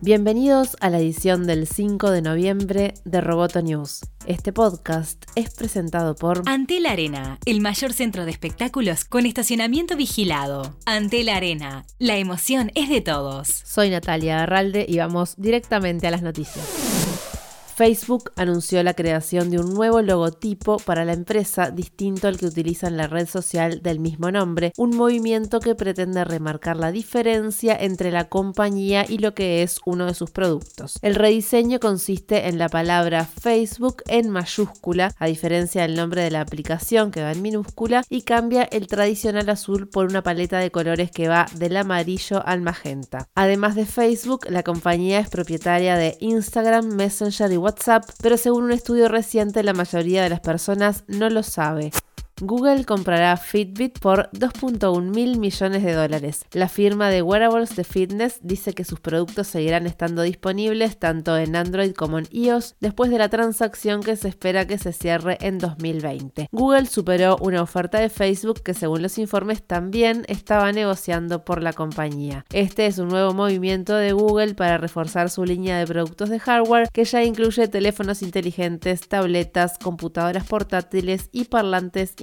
Bienvenidos a la edición del 5 de noviembre de Roboto News. Este podcast es presentado por Antel Arena, el mayor centro de espectáculos con estacionamiento vigilado. Antel Arena, la emoción es de todos. Soy Natalia Arralde y vamos directamente a las noticias. Facebook anunció la creación de un nuevo logotipo para la empresa distinto al que utiliza en la red social del mismo nombre, un movimiento que pretende remarcar la diferencia entre la compañía y lo que es uno de sus productos. El rediseño consiste en la palabra Facebook en mayúscula, a diferencia del nombre de la aplicación que va en minúscula, y cambia el tradicional azul por una paleta de colores que va del amarillo al magenta. Además de Facebook, la compañía es propietaria de Instagram, Messenger y WhatsApp WhatsApp, pero según un estudio reciente la mayoría de las personas no lo sabe. Google comprará Fitbit por 2.1 mil millones de dólares. La firma de wearables de fitness dice que sus productos seguirán estando disponibles tanto en Android como en iOS después de la transacción que se espera que se cierre en 2020. Google superó una oferta de Facebook que según los informes también estaba negociando por la compañía. Este es un nuevo movimiento de Google para reforzar su línea de productos de hardware que ya incluye teléfonos inteligentes, tabletas, computadoras portátiles y parlantes.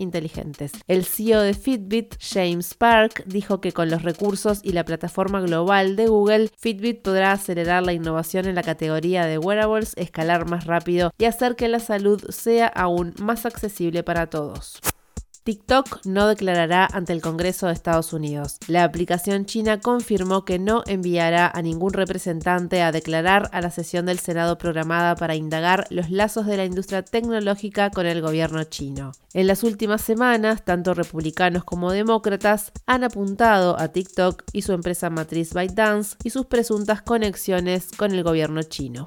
El CEO de Fitbit, James Park, dijo que con los recursos y la plataforma global de Google, Fitbit podrá acelerar la innovación en la categoría de wearables, escalar más rápido y hacer que la salud sea aún más accesible para todos. TikTok no declarará ante el Congreso de Estados Unidos. La aplicación china confirmó que no enviará a ningún representante a declarar a la sesión del Senado programada para indagar los lazos de la industria tecnológica con el gobierno chino. En las últimas semanas, tanto republicanos como demócratas han apuntado a TikTok y su empresa matriz ByteDance y sus presuntas conexiones con el gobierno chino.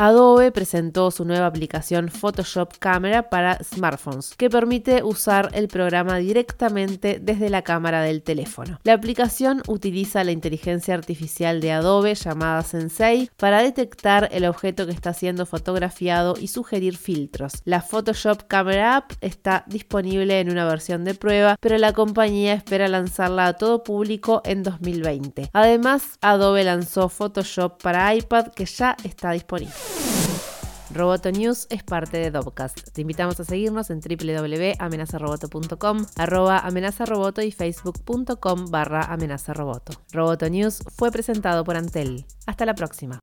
Adobe presentó su nueva aplicación Photoshop Camera para smartphones, que permite usar el programa directamente desde la cámara del teléfono. La aplicación utiliza la inteligencia artificial de Adobe llamada Sensei para detectar el objeto que está siendo fotografiado y sugerir filtros. La Photoshop Camera App está disponible en una versión de prueba, pero la compañía espera lanzarla a todo público en 2020. Además, Adobe lanzó Photoshop para iPad que ya está disponible. Roboto News es parte de Dobcast. Te invitamos a seguirnos en www.amenazaroboto.com, arroba amenazaroboto y facebook.com barra amenazaroboto. Roboto News fue presentado por Antel. Hasta la próxima.